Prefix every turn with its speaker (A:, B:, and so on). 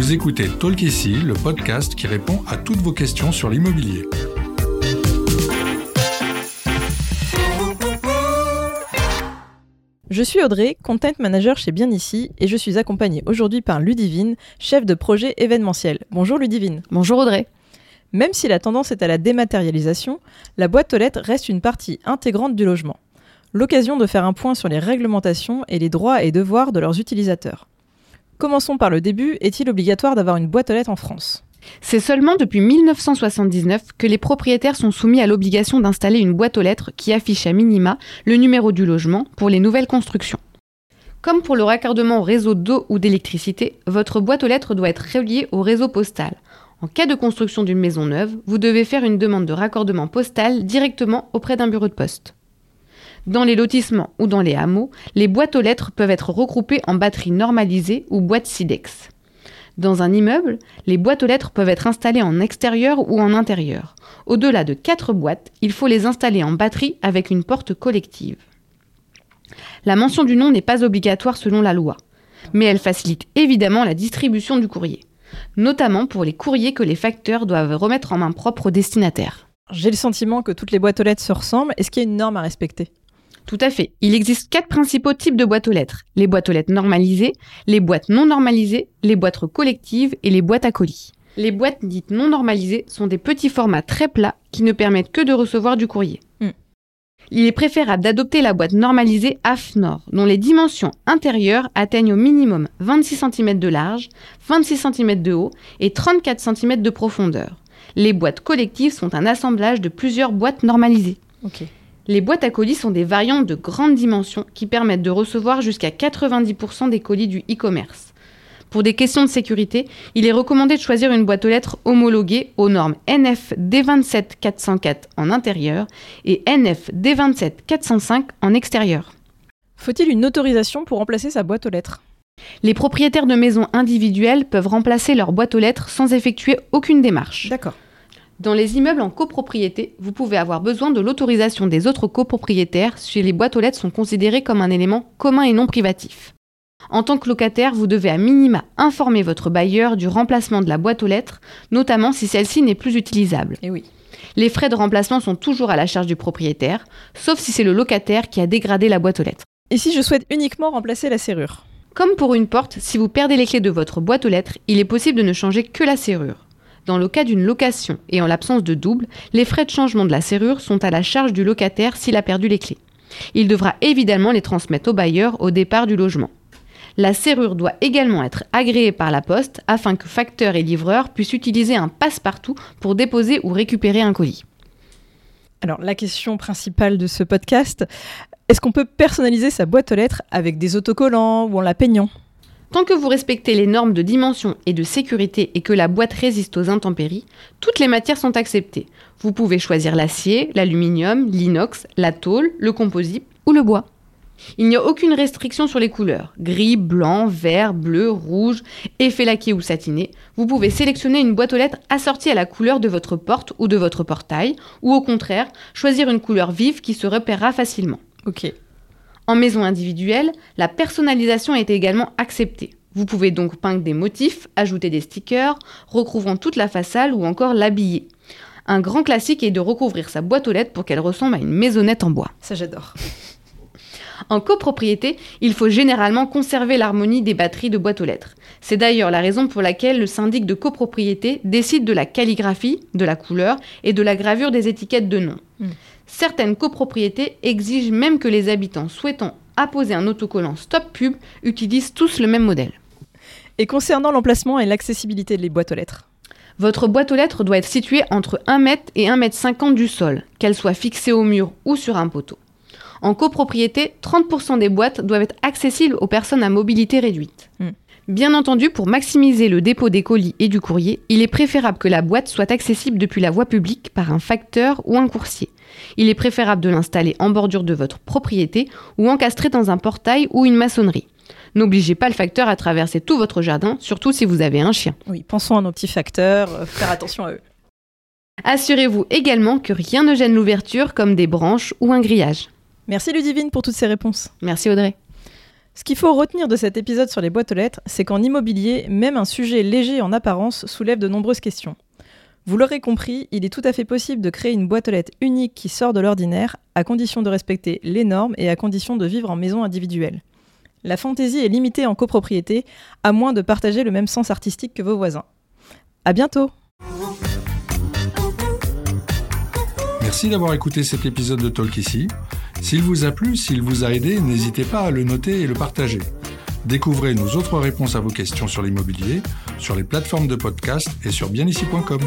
A: Vous écoutez Talk ici, le podcast qui répond à toutes vos questions sur l'immobilier.
B: Je suis Audrey, content manager chez Bien Ici, et je suis accompagnée aujourd'hui par Ludivine, chef de projet événementiel. Bonjour Ludivine.
C: Bonjour Audrey.
B: Même si la tendance est à la dématérialisation, la boîte aux lettres reste une partie intégrante du logement. L'occasion de faire un point sur les réglementations et les droits et devoirs de leurs utilisateurs. Commençons par le début, est-il obligatoire d'avoir une boîte aux lettres en France?
C: C'est seulement depuis 1979 que les propriétaires sont soumis à l'obligation d'installer une boîte aux lettres qui affiche à minima le numéro du logement pour les nouvelles constructions. Comme pour le raccordement au réseau d'eau ou d'électricité, votre boîte aux lettres doit être reliée au réseau postal. En cas de construction d'une maison neuve, vous devez faire une demande de raccordement postal directement auprès d'un bureau de poste. Dans les lotissements ou dans les hameaux, les boîtes aux lettres peuvent être regroupées en batteries normalisées ou boîtes SIDEX. Dans un immeuble, les boîtes aux lettres peuvent être installées en extérieur ou en intérieur. Au-delà de 4 boîtes, il faut les installer en batterie avec une porte collective. La mention du nom n'est pas obligatoire selon la loi, mais elle facilite évidemment la distribution du courrier, notamment pour les courriers que les facteurs doivent remettre en main propre au destinataire.
B: J'ai le sentiment que toutes les boîtes aux lettres se ressemblent. Est-ce qu'il y a une norme à respecter?
C: Tout à fait. Il existe quatre principaux types de boîtes aux lettres. Les boîtes aux lettres normalisées, les boîtes non normalisées, les boîtes collectives et les boîtes à colis. Les boîtes dites non normalisées sont des petits formats très plats qui ne permettent que de recevoir du courrier.
B: Hmm.
C: Il est préférable d'adopter la boîte normalisée AFNOR, dont les dimensions intérieures atteignent au minimum 26 cm de large, 26 cm de haut et 34 cm de profondeur. Les boîtes collectives sont un assemblage de plusieurs boîtes normalisées. Les boîtes à colis sont des variantes de grande dimension qui permettent de recevoir jusqu'à 90% des colis du e-commerce. Pour des questions de sécurité, il est recommandé de choisir une boîte aux lettres homologuée aux normes NF D27404 en intérieur et NF D27405 en extérieur.
B: Faut-il une autorisation pour remplacer sa boîte aux lettres?
C: Les propriétaires de maisons individuelles peuvent remplacer leur boîte aux lettres sans effectuer aucune démarche.
B: D'accord.
C: Dans les immeubles en copropriété, vous pouvez avoir besoin de l'autorisation des autres copropriétaires si les boîtes aux lettres sont considérées comme un élément commun et non privatif. En tant que locataire, vous devez à minima informer votre bailleur du remplacement de la boîte aux lettres, notamment si celle-ci n'est plus utilisable.
B: Et oui.
C: Les frais de remplacement sont toujours à la charge du propriétaire, sauf si c'est le locataire qui a dégradé la boîte aux lettres.
B: Et si je souhaite uniquement remplacer la serrure
C: Comme pour une porte, si vous perdez les clés de votre boîte aux lettres, il est possible de ne changer que la serrure. Dans le cas d'une location et en l'absence de double, les frais de changement de la serrure sont à la charge du locataire s'il a perdu les clés. Il devra évidemment les transmettre au bailleur au départ du logement. La serrure doit également être agréée par la poste afin que facteur et livreur puissent utiliser un passe-partout pour déposer ou récupérer un colis.
B: Alors, la question principale de ce podcast, est-ce qu'on peut personnaliser sa boîte aux lettres avec des autocollants ou en la peignant?
C: Tant que vous respectez les normes de dimension et de sécurité et que la boîte résiste aux intempéries, toutes les matières sont acceptées. Vous pouvez choisir l'acier, l'aluminium, l'inox, la tôle, le composite ou le bois. Il n'y a aucune restriction sur les couleurs. Gris, blanc, vert, bleu, rouge, effet laqué ou satiné. Vous pouvez sélectionner une boîte aux lettres assortie à la couleur de votre porte ou de votre portail, ou au contraire, choisir une couleur vive qui se repérera facilement.
B: Ok.
C: En maison individuelle, la personnalisation est également acceptée. Vous pouvez donc peindre des motifs, ajouter des stickers, recouvrant toute la façade ou encore l'habiller. Un grand classique est de recouvrir sa boîte aux lettres pour qu'elle ressemble à une maisonnette en bois.
B: Ça, j'adore.
C: En copropriété, il faut généralement conserver l'harmonie des batteries de boîte aux lettres. C'est d'ailleurs la raison pour laquelle le syndic de copropriété décide de la calligraphie, de la couleur et de la gravure des étiquettes de nom.
B: Mm.
C: Certaines copropriétés exigent même que les habitants souhaitant apposer un autocollant Stop Pub utilisent tous le même modèle.
B: Et concernant l'emplacement et l'accessibilité des boîtes aux lettres
C: Votre boîte aux lettres doit être située entre 1 m et 1 m 50 du sol, qu'elle soit fixée au mur ou sur un poteau. En copropriété, 30% des boîtes doivent être accessibles aux personnes à mobilité réduite.
B: Hmm.
C: Bien entendu, pour maximiser le dépôt des colis et du courrier, il est préférable que la boîte soit accessible depuis la voie publique par un facteur ou un coursier. Il est préférable de l'installer en bordure de votre propriété ou encastré dans un portail ou une maçonnerie. N'obligez pas le facteur à traverser tout votre jardin, surtout si vous avez un chien.
B: Oui, pensons à nos petits facteurs, euh, faire attention à eux.
C: Assurez-vous également que rien ne gêne l'ouverture comme des branches ou un grillage.
B: Merci Ludivine pour toutes ces réponses.
C: Merci Audrey.
B: Ce qu'il faut retenir de cet épisode sur les boîtes aux lettres, c'est qu'en immobilier, même un sujet léger en apparence soulève de nombreuses questions. Vous l'aurez compris, il est tout à fait possible de créer une boîte aux lettres unique qui sort de l'ordinaire, à condition de respecter les normes et à condition de vivre en maison individuelle. La fantaisie est limitée en copropriété, à moins de partager le même sens artistique que vos voisins. À bientôt
A: Merci d'avoir écouté cet épisode de Talk ici. S'il vous a plu, s'il vous a aidé, n'hésitez pas à le noter et le partager. Découvrez nos autres réponses à vos questions sur l'immobilier, sur les plateformes de podcast et sur bienici.com.